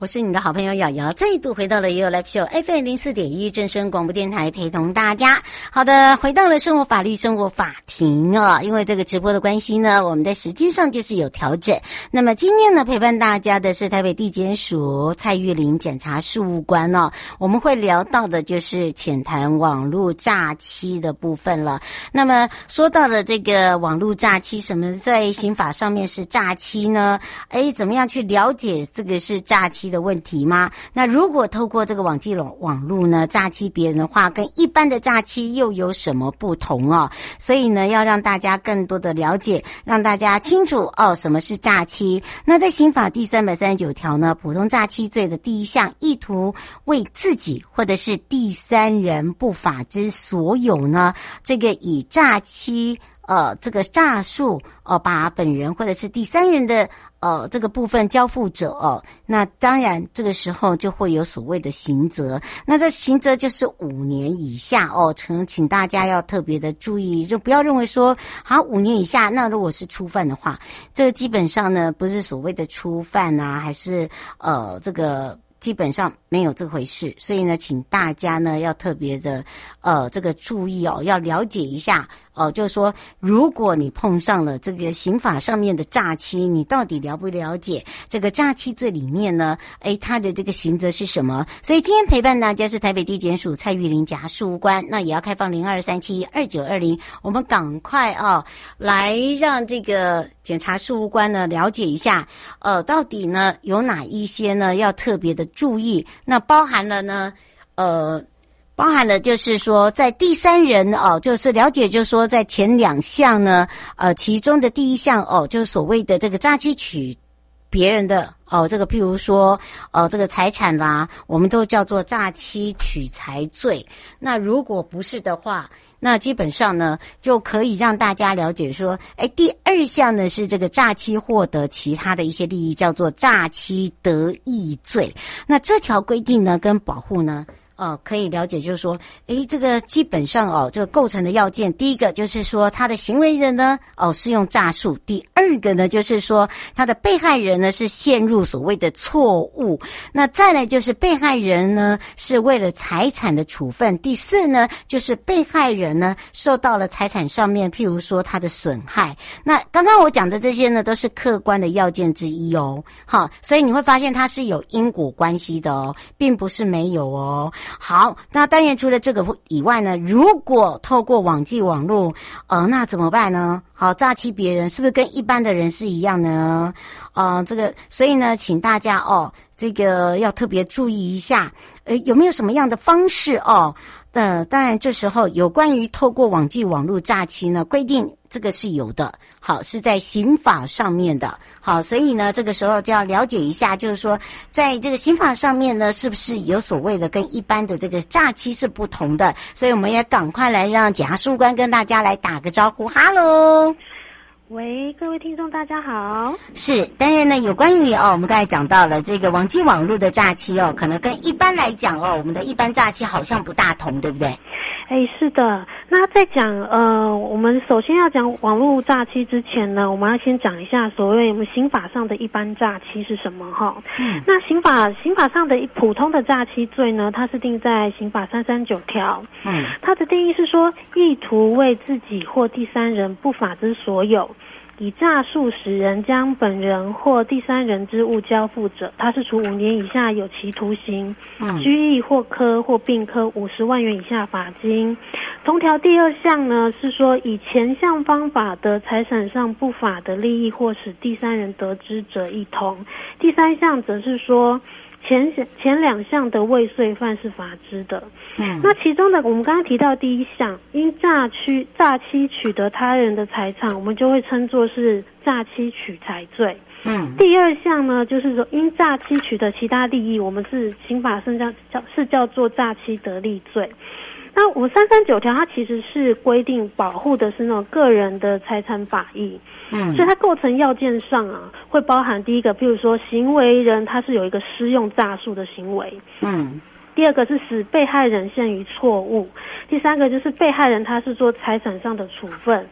我是你的好朋友瑶瑶，再度回到了 You Live Show FM 零四点一正声广播电台，陪同大家。好的，回到了生活法律生活法庭啊，因为这个直播的关系呢，我们的时间上就是有调整。那么今天呢，陪伴大家的是台北地检署蔡玉玲检察事务官哦。我们会聊到的就是浅谈网络诈欺的部分了。那么说到了这个网络诈欺，什么在刑法上面是诈欺呢？哎，怎么样去了解这个是诈欺的问题吗？那如果透过这个网际网网络呢，诈欺别人的话，跟一般的诈欺又有什么不同哦？所以呢，要让大家更多的了解，让大家清楚哦，什么是诈欺？那在刑法第三百三十九条呢，普通诈欺罪的第一项，意图为自己或者是第三人不法之所有呢，这个以诈欺。呃，这个诈术，呃，把本人或者是第三人的呃这个部分交付者哦，那当然这个时候就会有所谓的刑责，那这刑责就是五年以下哦，请请大家要特别的注意，就不要认为说好五年以下，那如果是初犯的话，这个基本上呢不是所谓的初犯啊，还是呃这个。基本上没有这回事，所以呢，请大家呢要特别的，呃，这个注意哦，要了解一下哦、就是说，如果你碰上了这个刑法上面的诈欺，你到底了不了解这个诈欺罪里面呢？诶，他的这个刑责是什么？所以今天陪伴大家是台北地检署蔡玉玲检察事官，那也要开放零二三七二九二零，我们赶快啊，来让这个检察事务官呢了解一下，呃，到底呢有哪一些呢要特别的。注意，那包含了呢，呃，包含了就是说，在第三人哦，就是了解，就是说，在前两项呢，呃，其中的第一项哦，就是所谓的这个诈欺取别人的哦，这个譬如说，呃，这个财产啦，我们都叫做诈欺取财罪。那如果不是的话，那基本上呢，就可以让大家了解说，哎，第二项呢是这个诈欺获得其他的一些利益，叫做诈欺得益罪。那这条规定呢，跟保护呢。哦，可以了解，就是说，诶，这个基本上哦，这个构成的要件，第一个就是说，他的行为人呢，哦，是用诈术；第二个呢，就是说，他的被害人呢是陷入所谓的错误；那再来就是被害人呢是为了财产的处分；第四呢，就是被害人呢受到了财产上面，譬如说他的损害。那刚刚我讲的这些呢，都是客观的要件之一哦。好，所以你会发现它是有因果关系的哦，并不是没有哦。好，那当然除了这个以外呢，如果透过网际网络，呃，那怎么办呢？好，诈欺别人是不是跟一般的人是一样呢？呃，这个，所以呢，请大家哦，这个要特别注意一下，呃，有没有什么样的方式哦？呃，当然，这时候有关于透过网际网络诈欺呢，规定这个是有的，好，是在刑法上面的，好，所以呢，这个时候就要了解一下，就是说，在这个刑法上面呢，是不是有所谓的跟一般的这个诈欺是不同的？所以我们也赶快来让检察官跟大家来打个招呼，哈喽。喂，各位听众，大家好。是，当然呢，有关于哦，我们刚才讲到了这个网际网络的假期哦，可能跟一般来讲哦，我们的一般假期好像不大同，对不对？哎，是的。那在讲呃，我们首先要讲网络诈欺之前呢，我们要先讲一下所谓我们刑法上的一般诈欺是什么哈。嗯。那刑法刑法上的一普通的诈欺罪呢，它是定在刑法三三九条。嗯。它的定义是说，意图为自己或第三人不法之所有。以诈术使人将本人或第三人之物交付者，他是处五年以下有期徒刑、拘役或科或并科五十万元以下罚金。同条第二项呢是说，以前项方法的财产上不法的利益或使第三人得知者一同。第三项则是说。前前两项的未遂犯是罚之的，嗯，那其中的我们刚刚提到第一项，因诈欺诈欺取得他人的财产，我们就会称作是诈欺取财罪，嗯，第二项呢，就是说因诈欺取得其他利益，我们是刑法上叫叫是叫做诈欺得利罪。那我们三三九条它其实是规定保护的是那种个人的财产法益，嗯，所以它构成要件上啊，会包含第一个，譬如说行为人他是有一个施用诈术的行为，嗯，第二个是使被害人陷于错误，第三个就是被害人他是做财产上的处分。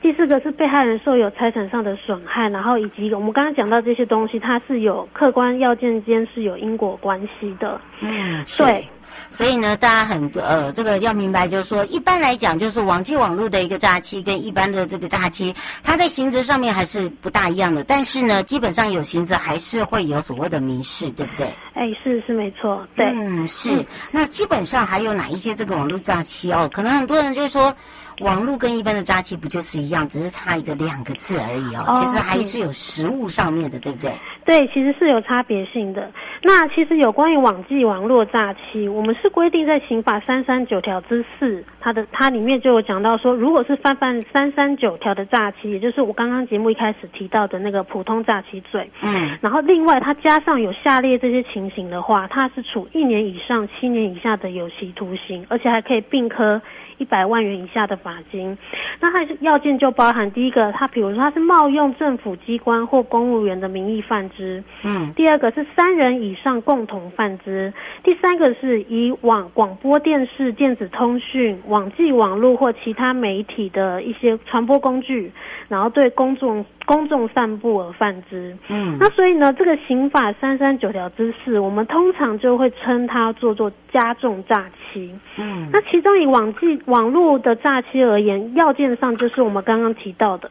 第四个是被害人受有财产上的损害，然后以及我们刚刚讲到这些东西，它是有客观要件间是有因果关系的。嗯，对。所以呢，大家很呃，这个要明白，就是说，一般来讲，就是网际网络的一个诈欺跟一般的这个诈欺，它在刑责上面还是不大一样的。但是呢，基本上有刑责还是会有所谓的民事，对不对？哎，是是没错，对，嗯是。嗯、那基本上还有哪一些这个网络诈欺哦？可能很多人就说。网络跟一般的诈欺不就是一样，只是差一个两个字而已哦。其实还是有实物上面的，对不对？对，其实是有差别性的。那其实有关于网际网络诈欺，我们是规定在刑法三三九条之四，它的它里面就有讲到说，如果是犯犯三三九条的诈欺，也就是我刚刚节目一开始提到的那个普通诈欺罪，嗯，然后另外它加上有下列这些情形的话，它是处一年以上七年以下的有期徒刑，而且还可以并科。一百万元以下的罚金，那它是要件就包含第一个，他比如说他是冒用政府机关或公务员的名义犯之，嗯，第二个是三人以上共同犯之，第三个是以网广播电视、电子通讯、网际网络或其他媒体的一些传播工具，然后对公众。公众散布而犯之，嗯，那所以呢，这个刑法三三九条之四，我们通常就会称它做做加重诈欺，嗯，那其中以网际网络的诈欺而言，要件上就是我们刚刚提到的。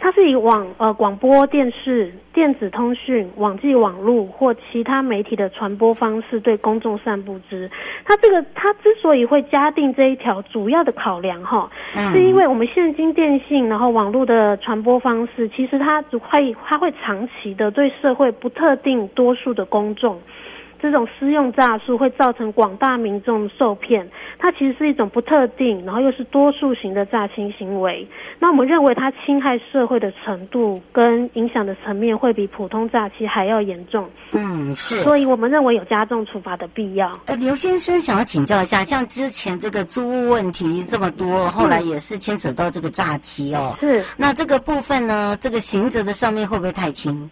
它是以网呃广播电视、电子通讯、网际网络或其他媒体的传播方式对公众散布之。它这个它之所以会加定这一条，主要的考量哈，是因为我们现今电信然后网络的传播方式，其实它只会它会长期的对社会不特定多数的公众。这种私用诈术会造成广大民众受骗，它其实是一种不特定，然后又是多数型的诈欺行为。那我们认为它侵害社会的程度跟影响的层面会比普通诈欺还要严重。嗯，是。所以我们认为有加重处罚的必要。呃，刘先生想要请教一下，像之前这个租屋问题这么多，后来也是牵扯到这个诈欺哦。是。那这个部分呢，这个刑责的上面会不会太轻？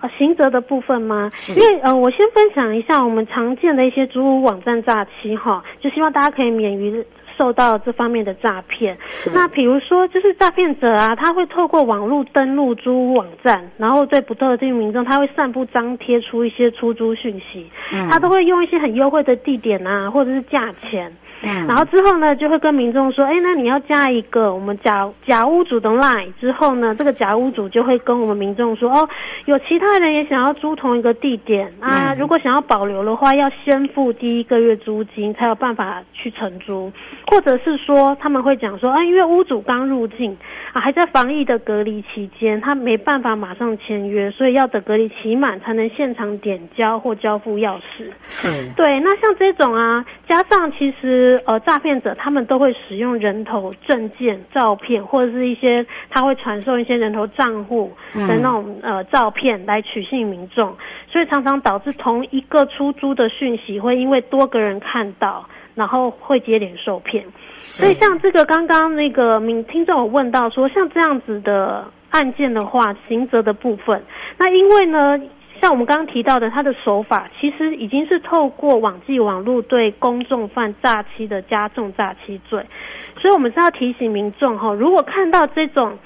呃，刑责的部分吗？因为呃，我先分享一下我们常见的一些租屋网站诈欺哈，就希望大家可以免于受到这方面的诈骗。那比如说，就是诈骗者啊，他会透过网络登录租屋网站，然后对不特定民众，他会散布张贴出一些出租讯息，嗯，他都会用一些很优惠的地点啊，或者是价钱。嗯，然后之后呢，就会跟民众说，哎，那你要加一个我们假假屋主的 line，之后呢，这个假屋主就会跟我们民众说，哦，有其他人也想要租同一个地点啊，如果想要保留的话，要先付第一个月租金，才有办法去承租，或者是说他们会讲说，啊，因为屋主刚入境啊，还在防疫的隔离期间，他没办法马上签约，所以要等隔离期满才能现场点交或交付钥匙。是，对，那像这种啊，加上其实。呃，诈骗者他们都会使用人头、证件、照片，或者是一些他会传授一些人头账户的那种呃照片来取信民众，所以常常导致同一个出租的讯息会因为多个人看到，然后会接连受骗。所以像这个刚刚那个民听众有问到说，像这样子的案件的话，刑责的部分，那因为呢。像我们刚刚提到的，他的手法其实已经是透过网际网络对公众犯诈欺的加重诈欺罪，所以我们是要提醒民众哈，如果看到这种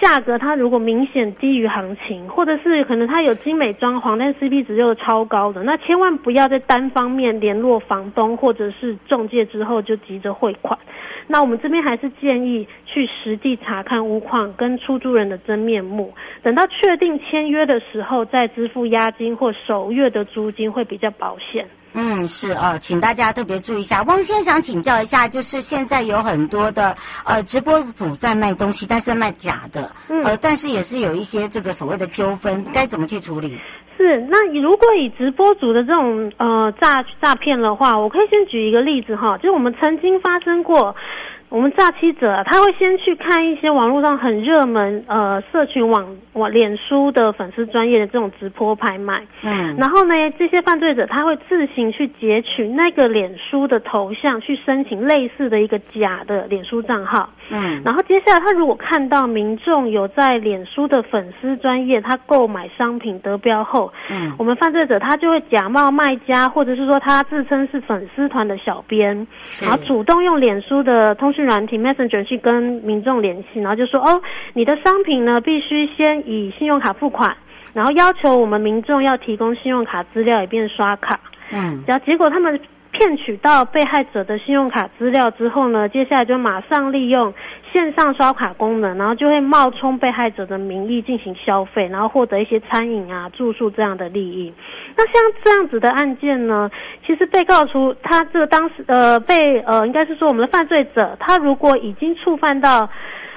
价格，它如果明显低于行情，或者是可能它有精美装潢，但 CP 值又超高的，那千万不要在单方面联络房东或者是中介之后就急着汇款。那我们这边还是建议去实地查看屋况跟出租人的真面目，等到确定签约的时候再支付押金或首月的租金会比较保险。嗯，是啊，请大家特别注意一下。汪先生想请教一下，就是现在有很多的呃直播主在卖东西，但是卖假的，嗯，呃，但是也是有一些这个所谓的纠纷，该怎么去处理？是，那如果以直播主的这种呃诈诈骗的话，我可以先举一个例子哈，就是我们曾经发生过我们诈欺者啊，他会先去看一些网络上很热门呃社群网网脸书的粉丝专业的这种直播拍卖，嗯，然后呢，这些犯罪者他会自行去截取那个脸书的头像，去申请类似的一个假的脸书账号，嗯，然后接下来他如果看到民众有在脸书的粉丝专业他购买商品得标后，嗯，我们犯罪者他就会假冒卖家，或者是说他自称是粉丝团的小编，然后主动用脸书的通讯。软体 Messenger 去跟民众联系，然后就说哦，你的商品呢必须先以信用卡付款，然后要求我们民众要提供信用卡资料以便刷卡。嗯，然后结果他们骗取到被害者的信用卡资料之后呢，接下来就马上利用。线上刷卡功能，然后就会冒充被害者的名义进行消费，然后获得一些餐饮啊、住宿这样的利益。那像这样子的案件呢，其实被告除他这个当时呃被呃应该是说我们的犯罪者，他如果已经触犯到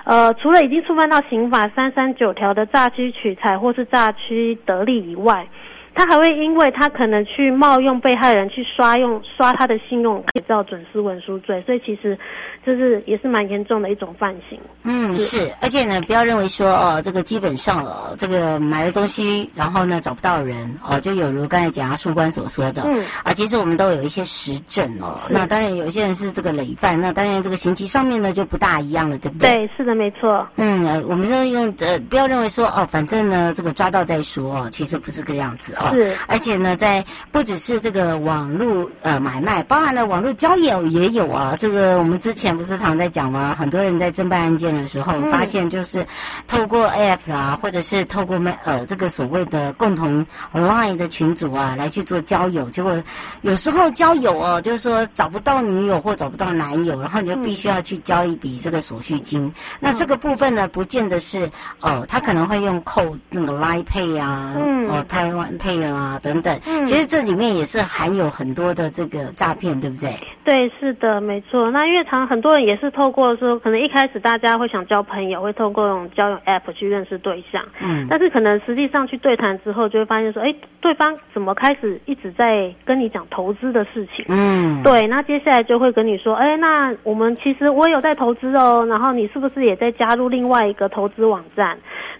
呃除了已经触犯到刑法三三九条的诈欺取财或是诈欺得利以外。他还会因为他可能去冒用被害人去刷用刷他的信用，可以造准私文书罪，所以其实这是也是蛮严重的一种犯行。嗯，是，而且呢，不要认为说哦，这个基本上哦，这个买了东西，然后呢找不到人哦，就有如刚才检察书官所说的，嗯啊，其实我们都有一些实证哦。那当然有一些人是这个累犯，那当然这个刑期上面呢就不大一样了，对不对？对，是的，没错。嗯，我们是用呃，不要认为说哦，反正呢这个抓到再说哦，其实不是这个样子哦。是，而且呢，在不只是这个网络呃买卖，包含了网络交友也有啊。这个我们之前不是常在讲吗？很多人在侦办案件的时候，发现就是透过 App 啊，或者是透过呃这个所谓的共同 Line 的群组啊，来去做交友。结果有时候交友哦，就是说找不到女友或找不到男友，然后你就必须要去交一笔这个手续金。那这个部分呢，不见得是哦，他可能会用扣那个 Line Pay 啊，哦台湾 Pay 啊。等等，其实这里面也是含有很多的这个诈骗，对不对？对，是的，没错。那因为常很多人也是透过说，可能一开始大家会想交朋友，会透过这种交友 App 去认识对象，嗯，但是可能实际上去对谈之后，就会发现说，哎，对方怎么开始一直在跟你讲投资的事情？嗯，对。那接下来就会跟你说，哎，那我们其实我有在投资哦，然后你是不是也在加入另外一个投资网站？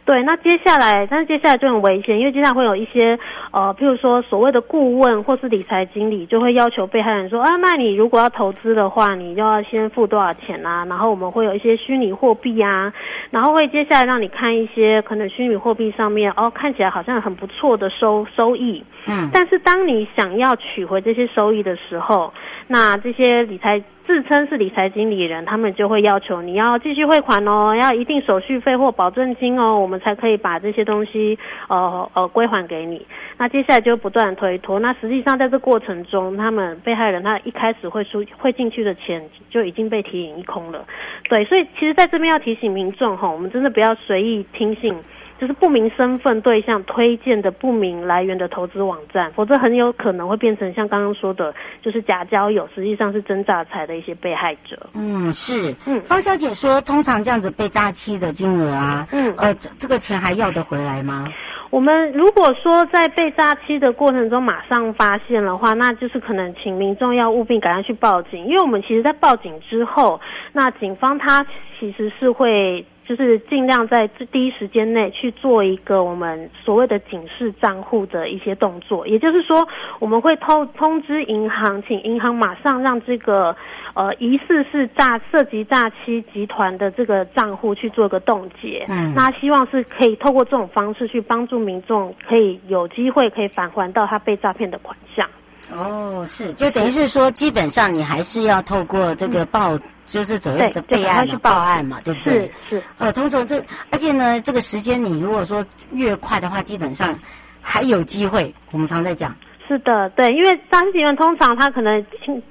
对，那接下来，但是接下来就很危险，因为接下来会有一些呃，譬如说所谓的顾问或是理财经理，就会要求被害人说啊，那你如果要投资的话，你就要先付多少钱啊？然后我们会有一些虚拟货币啊，然后会接下来让你看一些可能虚拟货币上面哦，看起来好像很不错的收收益，嗯，但是当你想要取回这些收益的时候，那这些理财。自称是理财经理人，他们就会要求你要继续汇款哦，要一定手续费或保证金哦，我们才可以把这些东西呃呃归还给你。那接下来就不断推脱。那实际上在这过程中，他们被害人他一开始会出汇进去的钱就已经被提领一空了。对，所以其实在这边要提醒民众哈，我们真的不要随意听信。就是不明身份对象推荐的不明来源的投资网站，否则很有可能会变成像刚刚说的，就是假交友，实际上是真诈财的一些被害者。嗯，是。嗯，方小姐说，通常这样子被诈欺的金额啊，嗯，呃，这个钱还要得回来吗？我们如果说在被诈欺的过程中马上发现的话，那就是可能请民众要务必赶快去报警，因为我们其实在报警之后，那警方他其实是会。就是尽量在第一时间内去做一个我们所谓的警示账户的一些动作，也就是说，我们会通通知银行，请银行马上让这个呃疑似是诈涉及诈欺集团的这个账户去做个冻结。嗯，那希望是可以透过这种方式去帮助民众，可以有机会可以返还到他被诈骗的款项。哦，是，就等于是说，基本上你还是要透过这个报。嗯就是所谓的备案去报案嘛，对不对？是是。呃，通常这，而且呢，这个时间你如果说越快的话，基本上还有机会。我们常在讲。是的，对，因为诈欺集团通常他可能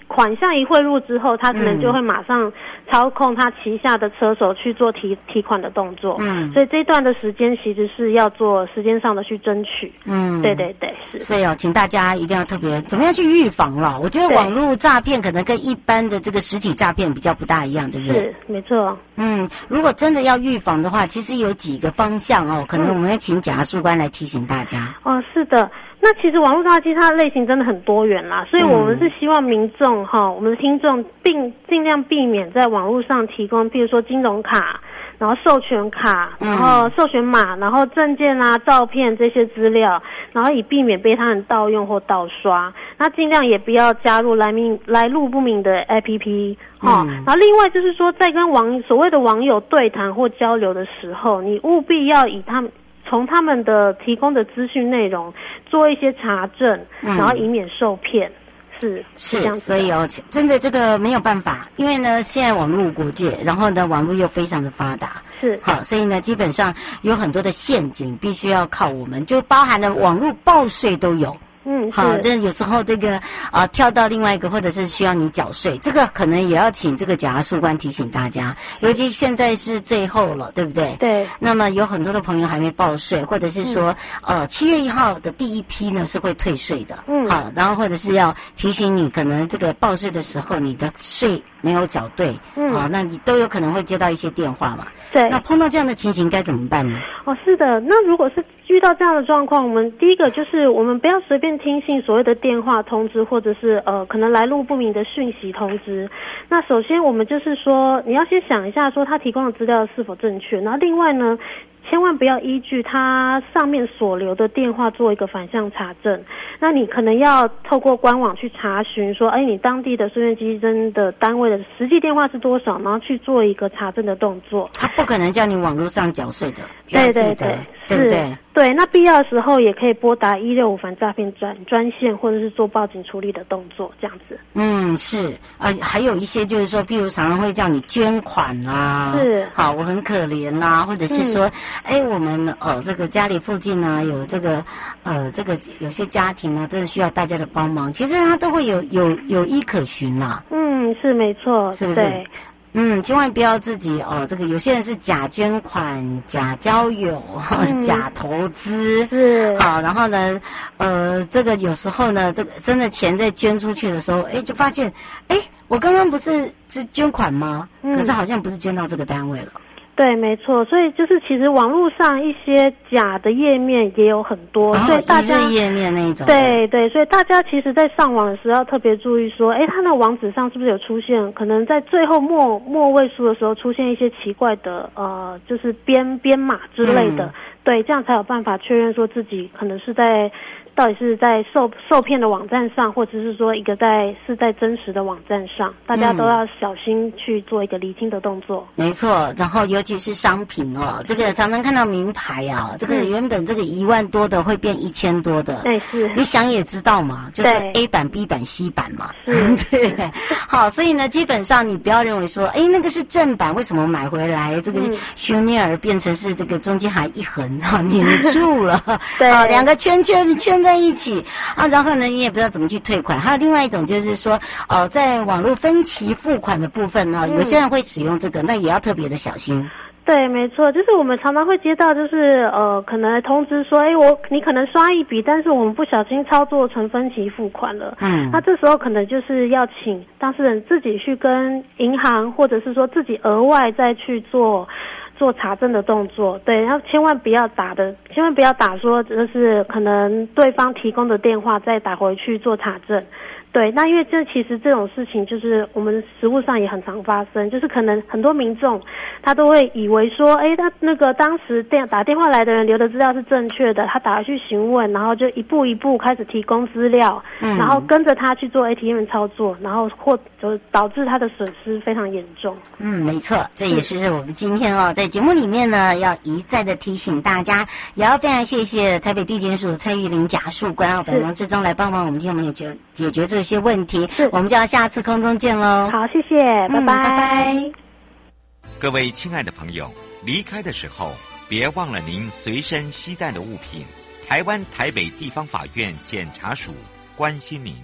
款项一汇入之后，他可能就会马上操控他旗下的车手去做提提款的动作。嗯，所以这一段的时间其实是要做时间上的去争取。嗯，对对对，是。所以哦，请大家一定要特别怎么样去预防了。我觉得网络诈骗可能跟一般的这个实体诈骗比较不大一样，对不对？是，没错。嗯，如果真的要预防的话，其实有几个方向哦，可能我们要请检察官来提醒大家。哦，是的。那其实网络诈欺它的类型真的很多元啦，所以我们是希望民众哈、嗯，我们的听众并尽量避免在网络上提供，譬如说金融卡。然后授权卡，然后授权码，然后证件啊、照片这些资料，然后以避免被他人盗用或盗刷。那尽量也不要加入来明来路不明的 APP 哈、嗯。然后另外就是说，在跟网所谓的网友对谈或交流的时候，你务必要以他们从他们的提供的资讯内容做一些查证，然后以免受骗。是是，是，所以哦，真的这个没有办法，因为呢，现在网络国界，然后呢，网络又非常的发达，是好，所以呢，基本上有很多的陷阱，必须要靠我们，就包含了网络报税都有。嗯，好，但有时候这个啊、呃，跳到另外一个，或者是需要你缴税，这个可能也要请这个检察事官提醒大家，尤其现在是最后了，对不对？对。那么有很多的朋友还没报税，或者是说，嗯、呃，七月一号的第一批呢是会退税的。嗯。好，然后或者是要提醒你，可能这个报税的时候你的税没有缴对，嗯，好，那你都有可能会接到一些电话嘛。对。那碰到这样的情形该怎么办呢？哦，是的，那如果是遇到这样的状况，我们第一个就是我们不要随便。听信所谓的电话通知，或者是呃可能来路不明的讯息通知。那首先我们就是说，你要先想一下，说他提供的资料是否正确。然后另外呢，千万不要依据他上面所留的电话做一个反向查证。那你可能要透过官网去查询，说，哎，你当地的书面稽征的单位的实际电话是多少，然后去做一个查证的动作。他不可能叫你网络上缴税的，对对对，对不对？对，那必要的时候也可以拨打一六五反诈骗专专线，或者是做报警处理的动作，这样子。嗯，是啊、呃，还有一些就是说，譬如常常会叫你捐款啊，是，好，我很可怜啊，或者是说，哎、嗯，我们呃这个家里附近呢、啊、有这个呃这个有些家庭呢、啊，真的需要大家的帮忙，其实他都会有有有依可循呐、啊。嗯，是没错，是不是？对嗯，千万不要自己哦。这个有些人是假捐款、假交友、嗯、假投资，是好。然后呢，呃，这个有时候呢，这个真的钱在捐出去的时候，哎，就发现，哎，我刚刚不是是捐款吗？嗯，可是好像不是捐到这个单位了。对，没错，所以就是其实网络上一些假的页面也有很多，哦、所以大家页面那一种，对对，所以大家其实，在上网的时候要特别注意说，哎，它那网址上是不是有出现，可能在最后末末位数的时候出现一些奇怪的呃，就是编编码之类的，嗯、对，这样才有办法确认说自己可能是在。到底是在受受骗的网站上，或者是说一个在是在真实的网站上，大家都要小心去做一个厘清的动作。嗯、没错，然后尤其是商品哦，这个常常看到名牌啊，这个原本这个一万多的会变一千多的。对，是。你想也知道嘛，就是 A 版、B 版、C 版嘛。嗯，对。好，所以呢，基本上你不要认为说，哎，那个是正版，为什么买回来这个修尼尔变成是这个中间还一横哈粘住了？对，两个圈圈圈。在一起啊，然后呢，你也不知道怎么去退款。还有另外一种就是说，呃，在网络分期付款的部分呢，有些人会使用这个，那也要特别的小心。对，没错，就是我们常常会接到，就是呃，可能通知说，哎，我你可能刷一笔，但是我们不小心操作成分期付款了。嗯，那这时候可能就是要请当事人自己去跟银行，或者是说自己额外再去做。做查证的动作，对，然后千万不要打的，千万不要打说这是可能对方提供的电话，再打回去做查证。对，那因为这其实这种事情就是我们实物上也很常发生，就是可能很多民众他都会以为说，哎，他那个当时电打电话来的人留的资料是正确的，他打回去询问，然后就一步一步开始提供资料，嗯，然后跟着他去做 ATM 操作，然后或就导致他的损失非常严重。嗯，没错，这也是我们今天哦在节目里面呢要一再的提醒大家，也要非常谢谢台北地检署蔡玉玲检事官哦百忙之中来帮忙我们听我们有解解决这个。些问题，我们就要下次空中见喽。好，谢谢，拜拜，拜拜。各位亲爱的朋友，离开的时候别忘了您随身携带的物品。台湾台北地方法院检察署关心您。